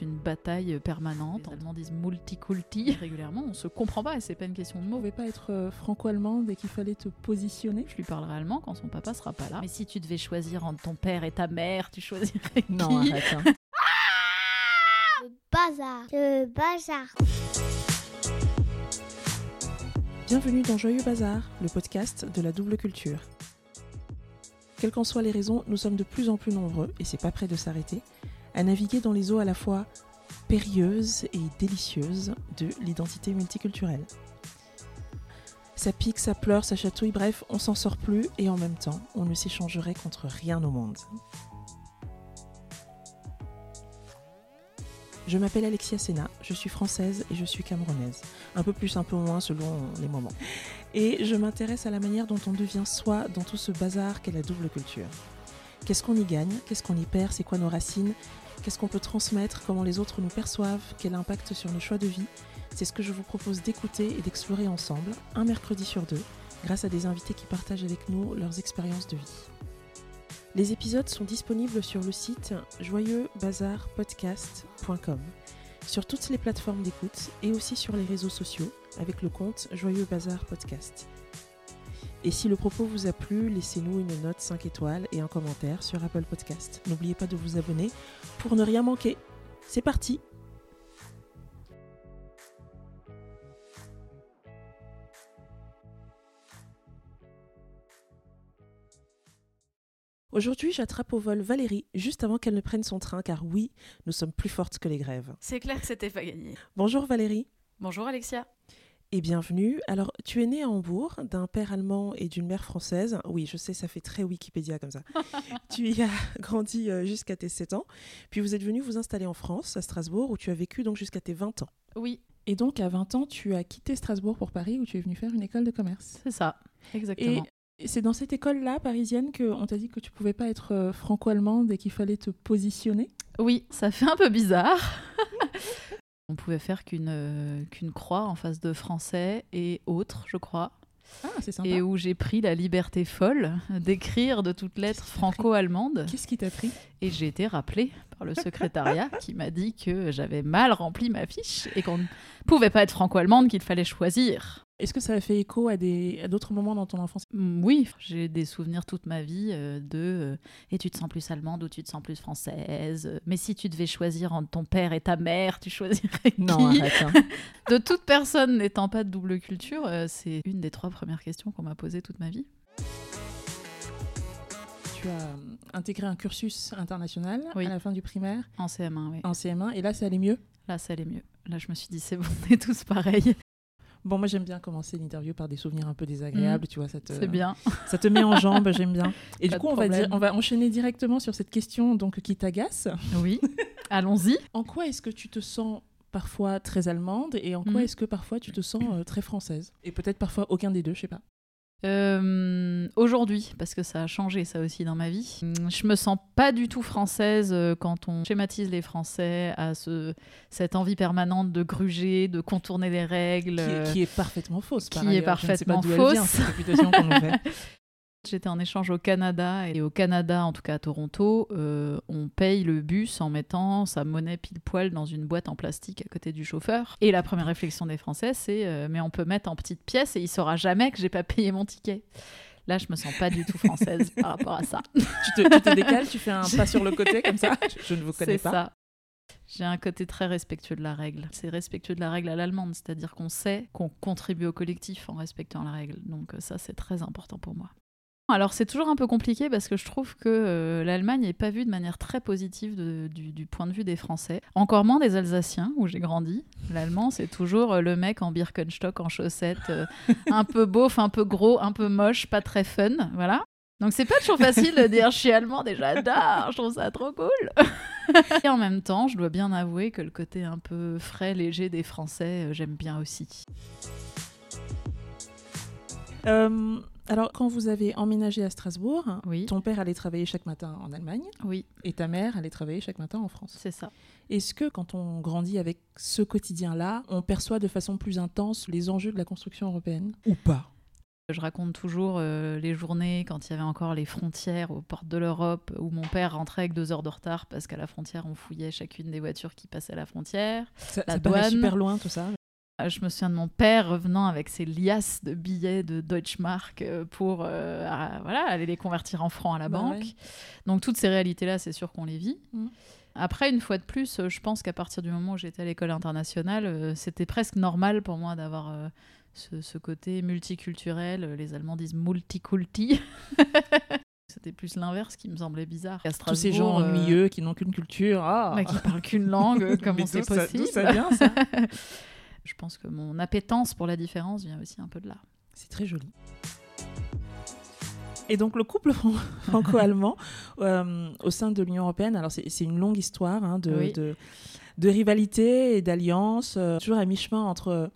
c'est une bataille permanente. Les Allemands disent multiculti régulièrement. On se comprend pas et c'est pas une question de On mots. pouvait pas être euh, franco-allemande et qu'il fallait te positionner. Je lui parlerai allemand quand son papa sera pas là. Mais si tu devais choisir entre ton père et ta mère, tu choisirais qui Non, arrête. hein. Le bazar. Le bazar. Bienvenue dans Joyeux Bazar, le podcast de la double culture. Quelles qu'en soient les raisons, nous sommes de plus en plus nombreux, et c'est pas près de s'arrêter, à naviguer dans les eaux à la fois périlleuses et délicieuses de l'identité multiculturelle. Ça pique, ça pleure, ça chatouille, bref, on s'en sort plus et en même temps, on ne s'échangerait contre rien au monde. Je m'appelle Alexia Sena, je suis française et je suis camerounaise. Un peu plus, un peu moins selon les moments. Et je m'intéresse à la manière dont on devient soi dans tout ce bazar qu'est la double culture. Qu'est-ce qu'on y gagne? Qu'est-ce qu'on y perd? C'est quoi nos racines? Qu'est-ce qu'on peut transmettre? Comment les autres nous perçoivent? Quel impact sur nos choix de vie? C'est ce que je vous propose d'écouter et d'explorer ensemble, un mercredi sur deux, grâce à des invités qui partagent avec nous leurs expériences de vie. Les épisodes sont disponibles sur le site joyeuxbazarpodcast.com, sur toutes les plateformes d'écoute et aussi sur les réseaux sociaux avec le compte Joyeux Bazar Podcast. Et si le propos vous a plu, laissez-nous une note 5 étoiles et un commentaire sur Apple Podcast. N'oubliez pas de vous abonner pour ne rien manquer. C'est parti Aujourd'hui, j'attrape au vol Valérie juste avant qu'elle ne prenne son train, car oui, nous sommes plus fortes que les grèves. C'est clair que c'était pas gagné. Bonjour Valérie Bonjour Alexia. Et bienvenue. Alors, tu es née à Hambourg d'un père allemand et d'une mère française. Oui, je sais, ça fait très Wikipédia comme ça. tu y as grandi euh, jusqu'à tes 7 ans. Puis vous êtes venu vous installer en France, à Strasbourg, où tu as vécu donc jusqu'à tes 20 ans. Oui, Et donc, à 20 ans, tu as quitté Strasbourg pour Paris, où tu es venu faire une école de commerce. c'est ça. Exactement. Et c'est dans cette école-là, parisienne, qu'on t'a dit que tu pouvais pas être euh, franco-allemande et qu'il fallait te positionner? Oui, ça fait un peu bizarre. On pouvait faire qu'une euh, qu'une croix en face de français et autres, je crois. Ah, sympa. Et où j'ai pris la liberté folle d'écrire de toutes lettres franco-allemandes. Qu'est-ce qui t'a pris? Et j'ai été rappelée par le secrétariat qui m'a dit que j'avais mal rempli ma fiche et qu'on ne pouvait pas être franco-allemande, qu'il fallait choisir. Est-ce que ça a fait écho à des- à d'autres moments dans ton enfance? Mm, Oui, j'ai des souvenirs toute ma vie euh, de euh, et tu te sens plus allemande ou tu te sens plus française. euh, Mais si tu devais choisir entre ton père et ta mère, tu choisirais qui? arrête. hein. De toute personne n'étant pas de double culture, euh, c'est une des trois premières questions qu'on m'a posées toute ma vie. tu as intégré un cursus international Oui. à la fin du primaire? En CM1, oui. en CM1 et là ça allait mieux? Là, ça allait mieux. Là, je me suis dit, c'est bon, on est tous pareils. Bon, moi j'aime bien commencer l'interview par des souvenirs un peu désagréables, tu vois, ça te, C'est bien. ça te met en jambes, j'aime bien. Et Pas du coup, on va, dire, on va enchaîner directement sur cette question donc qui t'agace. Oui, allons-y. En quoi est-ce que tu te sens parfois très allemande et en quoi Mhm. est-ce que parfois tu te sens euh, très française? Et peut-être parfois aucun des deux, je sais pas. Euh, Aujourd'hui, parce que ça a changé ça aussi dans ma vie, hum, je me sens pas du tout française euh, quand on schématise les Français à ce, cette envie permanente de gruger, de contourner les règles. Qui, est, qui est parfaitement fausse. par qui est ailleurs. Je ne sais pas parfaitement elle vient, fausse. cette réputation qu'on fait. J'étais en échange au Canada et au Canada, en tout cas à Toronto, euh, on paye le bus en mettant sa monnaie pile poil dans une boîte en plastique à côté du chauffeur. Et la première réflexion des Français, c'est euh, mais on peut mettre en petites pièces et il saura jamais que j'ai pas payé mon ticket. Là, je me sens pas du tout française par rapport à ça. tu, te, tu te décales, tu fais un pas sur le côté comme ça? Je, je ne vous connais C'est pas. ça. J'ai un côté très respectueux de la règle. C'est respectueux de la règle à l'allemande, c'est-à-dire qu'on sait qu'on contribue au collectif en respectant la règle. Donc euh, ça, c'est très important pour moi. Alors c'est toujours un peu compliqué parce que je trouve que euh, l'Allemagne n'est pas vue de manière très positive du, point de vue des Français. Encore moins des Alsaciens où j'ai grandi. L'allemand c'est toujours euh, le mec en Birkenstock, en chaussettes, euh, un peu beauf, un peu gros, un peu moche, pas très fun, voilà. Donc c'est pas toujours facile de dire je suis allemand j'adore, je trouve ça trop cool. et en même temps, je dois bien avouer que le côté un peu frais, léger des Français, j'aime bien aussi. Alors, quand vous avez emménagé à Strasbourg, Oui, ton père allait travailler chaque matin en Allemagne oui, et ta mère allait travailler chaque matin en France. c'est ça. Est-ce que quand on grandit avec ce quotidien-là, on perçoit de façon plus intense les enjeux de la construction européenne? Ou pas? Je raconte toujours euh, les journées quand il y avait encore les frontières aux portes de l'Europe, où mon père rentrait avec deux heures de retard parce qu'à la frontière, on fouillait chacune des voitures qui passaient à la frontière. Ça, La ça paraît douane. super loin tout ça. Euh, Je me souviens de mon père revenant avec ses liasses de billets de Deutschmark euh, pour euh, à- voilà, aller les convertir en francs à la Bah banque. ouais. Donc toutes ces réalités-là, c'est sûr qu'on les vit. Mm. Après, une fois de plus, je pense qu'à partir du moment où j'étais à l'école internationale, c'était presque normal pour moi d'avoir euh, ce, ce côté multiculturel. Les Allemands disent multiculti. C'était plus l'inverse qui me semblait bizarre. À Tous ces gens euh, ennuyeux qui n'ont qu'une culture. Ah. bah, qui parlent qu'une langue, comment c'est ça- possible ça vient ça? Je pense que mon appétence pour la différence vient aussi un peu de là. C'est très joli. Et donc le couple fran- franco-allemand euh, au sein de l'Union européenne, alors c'est c'est une longue histoire hein, de, Oui. de, de rivalité et d'alliance, euh, toujours à mi-chemin entre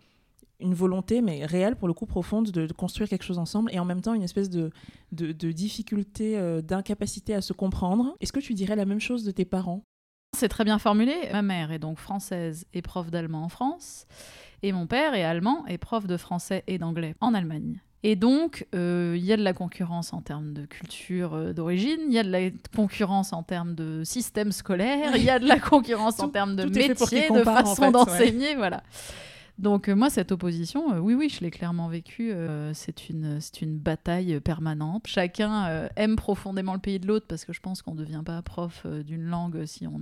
une volonté, mais réelle pour le coup profonde, de, de construire quelque chose ensemble et en même temps une espèce de, de, de difficulté, euh, d'incapacité à se comprendre. Est-ce que tu dirais la même chose de tes parents? C'est très bien formulé. Ma mère est donc française et prof d'allemand en France. Et mon père est allemand et prof de français et d'anglais en Allemagne. Et donc, euh, il y a de la concurrence en termes de culture euh, d'origine, il y a de la concurrence en termes de système scolaire, il y a de la concurrence en termes de métier, de en façon ouais. d'enseigner, voilà. Donc euh, moi, cette opposition, euh, oui, oui, je l'ai clairement vécue. euh, c'est une, c'est une bataille permanente. Chacun aime profondément le pays de l'autre parce que je pense qu'on ne devient pas prof d'une langue si on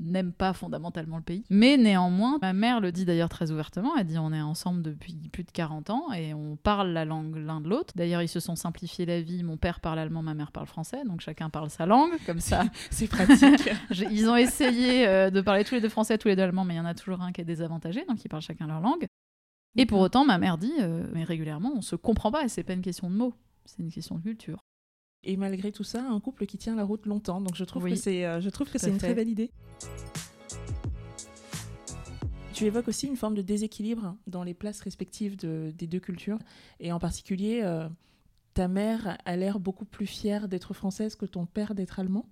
n'aime pas fondamentalement le pays. Mais néanmoins, ma mère le dit d'ailleurs très ouvertement. Elle dit on est ensemble depuis plus de 40 ans et on parle la langue l'un de l'autre. D'ailleurs, ils se sont simplifiés la vie. Mon père parle allemand, ma mère parle français, donc chacun parle sa langue. Comme ça, C'est pratique. Ils ont essayé de parler tous les deux français, tous les deux allemands, mais il y en a toujours un qui est désavantagé, donc ils parlent chacun leur langue. Et pour autant, ma mère dit, euh, mais régulièrement, on se comprend pas, et c'est pas une question de mots, c'est une question de culture. Et malgré tout ça, un couple qui tient la route longtemps. Donc je trouve Oui, que c'est, euh, je trouve que tout c'est à une très belle idée. Tu évoques aussi une forme de déséquilibre dans les places respectives de- des deux cultures. Et en particulier, euh, ta mère a l'air beaucoup plus fière d'être française que ton père d'être allemand?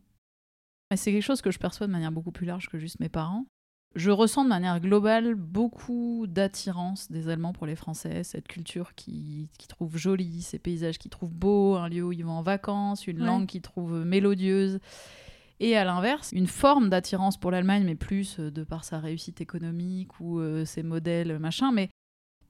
Mais c'est quelque chose que je perçois de manière beaucoup plus large que juste mes parents. Je ressens de manière globale beaucoup d'attirance des Allemands pour les Français, cette culture qui, qui trouve jolie, ces paysages qu'ils trouvent beaux, un lieu où ils vont en vacances, une Ouais. langue qu'ils trouvent mélodieuse. Et à l'inverse, une forme d'attirance pour l'Allemagne, mais plus euh, de par sa réussite économique ou euh, ses modèles, machin. Mais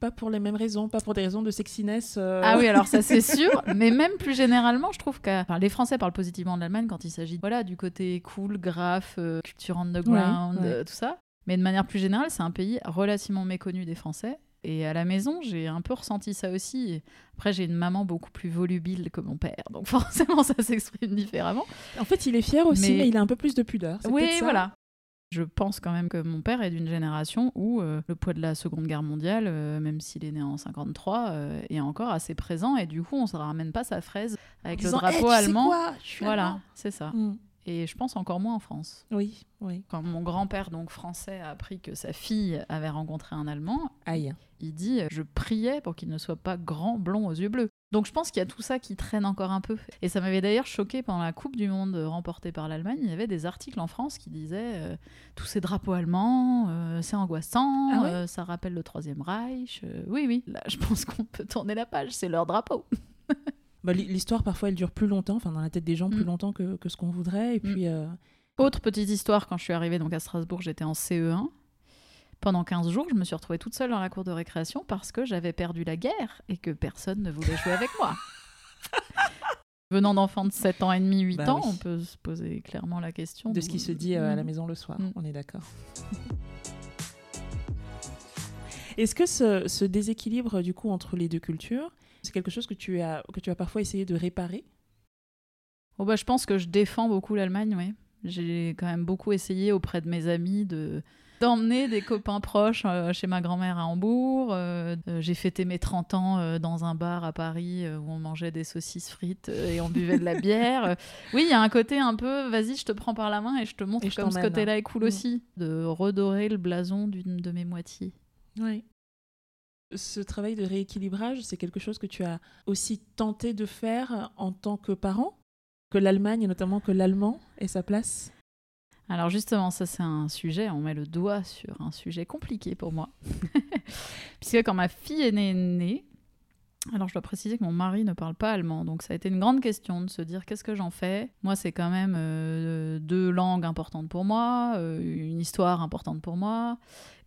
Pas pour les mêmes raisons, pas pour des raisons de sexiness. euh, ah oui, alors ça c'est sûr. Mais même plus généralement, je trouve que enfin, les Français parlent positivement de l'Allemagne quand il s'agit voilà, du côté cool, graphe, euh, culture underground, Ouais, ouais. euh, tout ça. Mais de manière plus générale, c'est un pays relativement méconnu des Français. Et à la maison, j'ai un peu ressenti ça aussi. Après, j'ai une maman beaucoup plus volubile que mon père. Donc forcément, ça s'exprime différemment. En fait, il est fier aussi, Mais- mais, il a un peu plus de pudeur. Oui, voilà. Je pense quand même que mon père est d'une génération où euh, le poids de la Seconde Guerre mondiale, euh, même s'il est né en 53, euh, est encore assez présent. Et du coup, on ne se ramène pas sa fraise avec le Eh, drapeau tu sais allemand. quoi? Je suis voilà, c'est ça. Mm. Et je pense encore moins en France. Oui, oui. Quand mon grand-père, donc français, a appris que sa fille avait rencontré un Allemand, Aïe. il dit Je priais pour qu'il ne soit pas grand, blond, aux yeux bleus. Donc je pense qu'il y a tout ça qui traîne encore un peu. Et ça m'avait d'ailleurs choqué pendant la Coupe du Monde remportée par l'Allemagne. Il y avait des articles en France qui disaient euh, Tous ces drapeaux allemands, euh, c'est angoissant, Ah ouais euh, ça rappelle le Troisième Reich. Oui, oui, là je pense qu'on peut tourner la page, c'est leur drapeau. Bah, l'hi- L'histoire, parfois, elle dure plus longtemps, enfin, dans la tête des gens, plus Mm. longtemps que, que ce qu'on voudrait. Et puis, euh, Autre petite histoire, quand je suis arrivée donc à Strasbourg, j'étais en CE1. Pendant 15 jours, je me suis retrouvée toute seule dans la cour de récréation parce que j'avais perdu la guerre et que personne ne voulait jouer avec moi. Venant d'enfants de 7 ans et demi, 8 Bah ans, oui. on peut se poser clairement la question de ce qui se dit euh, à la Mm. maison le soir, Mm. on est d'accord. Est-ce que ce, ce déséquilibre, du coup, entre les deux cultures, c'est quelque chose que tu as, que tu as parfois essayé de réparer? Oh bah, je pense que je défends beaucoup l'Allemagne, oui. J'ai quand même beaucoup essayé auprès de mes amis de d'emmener des copains proches euh, chez ma grand-mère à Hambourg. Euh, euh, j'ai fêté mes 30 ans euh, dans un bar à Paris où on mangeait des saucisses frites et on buvait de la bière. Oui, il y a un côté un peu, vas-y, je te prends par la main et je te montre Et je comme ce côté-là est cool Mm. aussi. De redorer le blason d'une de mes moitiés. Oui. Ce travail de rééquilibrage, c'est quelque chose que tu as aussi tenté de faire en tant que parent Que l'Allemagne, et notamment que l'allemand, ait sa place? Alors justement, ça c'est un sujet, on met le doigt sur un sujet compliqué pour moi. Puisque quand ma fille est née, née, Alors je dois préciser que mon mari ne parle pas allemand, donc ça a été une grande question de se dire qu'est-ce que j'en fais? Moi c'est quand même euh, deux langues importantes pour moi, euh, une histoire importante pour moi,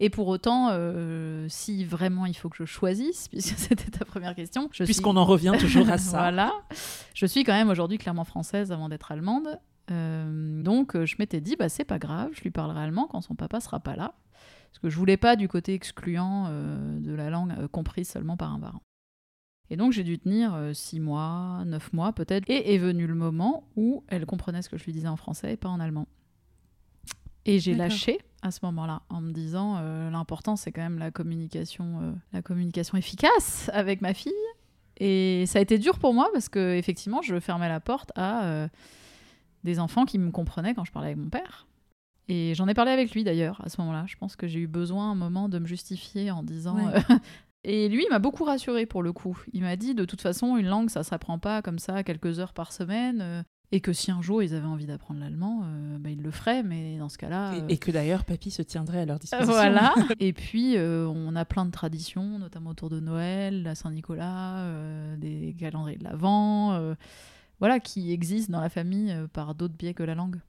et pour autant, euh, si vraiment il faut que je choisisse, puisque c'était ta première question, je Puisqu'on suis... en revient toujours à ça. voilà, je suis quand même aujourd'hui clairement française avant d'être allemande, donc je m'étais dit bah c'est pas grave, je lui parlerai allemand quand son papa sera pas là, parce que je voulais pas du côté excluant de la langue comprise seulement par un parent. Et donc j'ai dû tenir euh, six mois, neuf mois peut-être. Et est venu le moment où elle comprenait ce que je lui disais en français et pas en allemand. Et j'ai lâché à ce moment-là en me disant euh, l'important c'est quand même la communication, euh, la communication efficace avec ma fille. Et ça a été dur pour moi parce que effectivement je fermais la porte à euh, des enfants qui me comprenaient quand je parlais avec mon père. Et j'en ai parlé avec lui d'ailleurs à ce moment-là. Je pense que j'ai eu besoin un moment de me justifier en disant. Ouais. Et lui, il m'a beaucoup rassuré pour le coup. Il m'a dit de toute façon, une langue, ça s'apprend pas comme ça quelques heures par semaine. euh, et que si un jour ils avaient envie d'apprendre l'allemand, euh, bah, ils le feraient. Mais dans ce cas-là. euh, Et, et que d'ailleurs, papy se tiendrait à leur disposition. voilà. Et puis, euh, on a plein de traditions, notamment autour de Noël, la Saint-Nicolas, des calendriers de l'Avent, voilà, qui existent dans la famille par d'autres biais que la langue.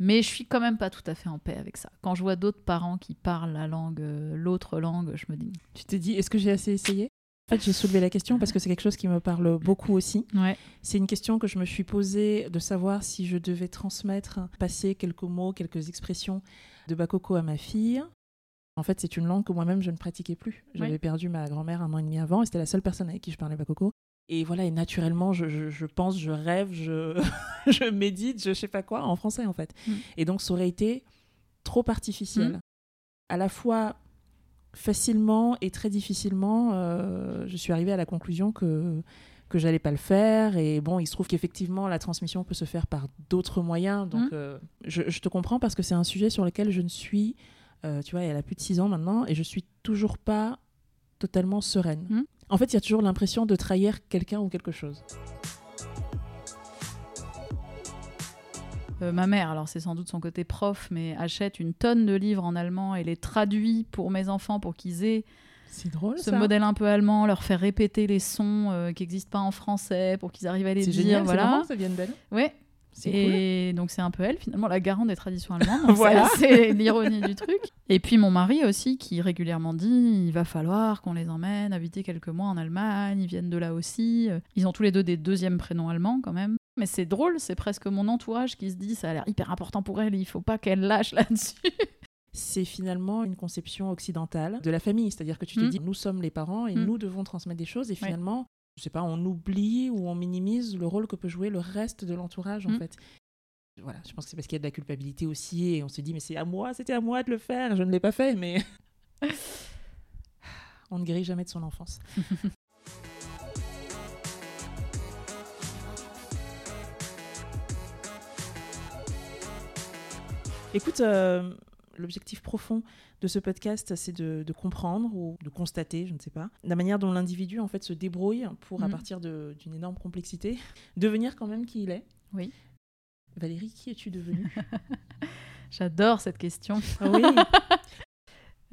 Mais je suis quand même pas tout à fait en paix avec ça. Quand je vois d'autres parents qui parlent la langue, euh, l'autre langue, je me dis. Tu t'es dit, est-ce que j'ai assez essayé? En fait, j'ai soulevé la question parce que c'est quelque chose qui me parle beaucoup aussi. Ouais. C'est une question que je me suis posée de savoir si je devais transmettre, passer quelques mots, quelques expressions de Bakoko à ma fille. En fait, c'est une langue que moi-même je ne pratiquais plus. J'avais perdu ma grand-mère un an et demi avant et c'était la seule personne avec qui je parlais Bakoko. Et voilà, et naturellement, je, je- je pense, je rêve, je, je médite, je sais pas quoi, en français en fait. Mm. Et donc, ça aurait été trop artificiel. Mm. À la fois facilement et très difficilement, euh, je suis arrivée à la conclusion que que j'allais pas le faire et bon il se trouve qu'effectivement la transmission peut se faire par d'autres moyens donc Mm. euh, je, je te comprends parce que c'est un sujet sur lequel je ne suis euh, tu vois elle a plus de 6 ans maintenant et je suis toujours pas totalement sereine Mm. En fait il y a toujours l'impression de trahir quelqu'un ou quelque chose Euh, ma mère, alors c'est sans doute son côté prof, mais achète une tonne de livres en allemand et les traduit pour mes enfants pour qu'ils aient c'est drôle ce ça modèle un peu allemand, leur faire répéter les sons euh, qui n'existent pas en français pour qu'ils arrivent à les c'est dire. génial c'est voilà. marrant ça vient d'elle Ouais. Cool Et donc c'est un peu elle finalement la garante des traditions allemandes. Voilà. C'est l'ironie du truc. Et puis mon mari aussi qui régulièrement dit il va falloir qu'on les emmène habiter quelques mois en Allemagne. Ils viennent de là aussi. Ils ont tous les deux des deuxièmes prénoms allemands quand même. Mais c'est drôle, c'est presque mon entourage qui se dit ça a l'air hyper important pour elle. Il faut pas qu'elle lâche là-dessus. c'est finalement une conception occidentale de la famille. C'est-à-dire que tu te Mm. dis, nous sommes les parents et Mm. nous devons transmettre des choses. Et finalement, je sais pas, on oublie ou on minimise le rôle que peut jouer le reste de l'entourage, en Mm. fait. Voilà, je pense que c'est parce qu'il y a de la culpabilité aussi et on se dit, mais c'est à moi, c'était à moi de le faire. Je ne l'ai pas fait, mais on ne guérit jamais de son enfance. Écoute, euh, l'objectif profond de ce podcast, c'est de, de comprendre ou de constater, je ne sais pas, la manière dont l'individu en fait se débrouille pour, à Mhm. partir d'une énorme complexité, devenir quand même qui il est. Oui. Valérie, qui es-tu devenue? J'adore cette question. Ah Oui.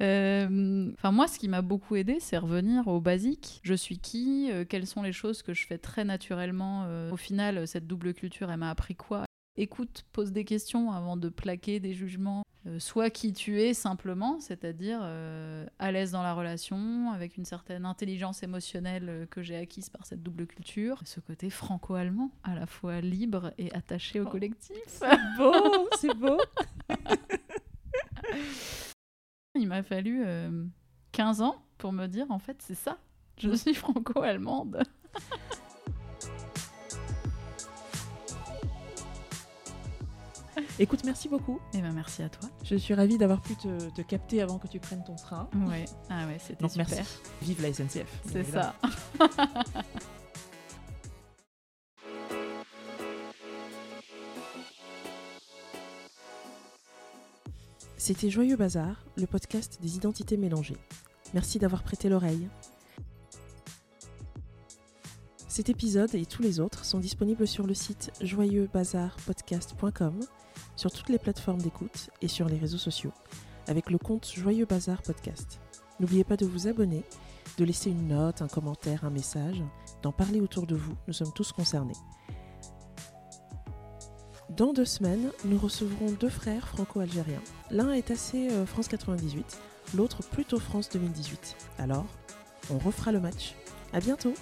Euh, Enfin, moi, ce qui m'a beaucoup aidé, c'est revenir au basique. Je suis qui Euh, Quelles sont les choses que je fais très naturellement Euh, Au final, cette double culture, elle m'a appris quoi? Écoute, pose des questions avant de plaquer des jugements. Euh, sois qui tu es simplement, c'est-à-dire euh, à l'aise dans la relation, avec une certaine intelligence émotionnelle euh, que j'ai acquise par cette double culture. Ce côté franco-allemand, à la fois libre et attaché au Oh. collectif. beau, c'est beau. Il m'a fallu euh, 15 ans pour me dire, en fait, c'est ça. Je suis franco-allemande. Écoute, merci beaucoup. Et ben merci à toi. Je suis ravie d'avoir pu te, te capter avant que tu prennes ton train. Ouais. Ah ouais, c'était Donc super. merci. Vive la SNCF. C'est ça. C'était Joyeux Bazar, le podcast des identités mélangées. Merci d'avoir prêté l'oreille. Cet épisode et tous les autres sont disponibles sur le site joyeuxbazarpodcast.com, sur toutes les plateformes d'écoute et sur les réseaux sociaux, avec le compte Joyeux Bazar Podcast. N'oubliez pas de vous abonner, de laisser une note, un commentaire, un message, d'en parler autour de vous. Nous sommes tous concernés. Dans deux semaines, nous recevrons deux frères franco-algériens. L'un est assez euh, France 98, l'autre plutôt France 2018. Alors, on refera le match. À bientôt!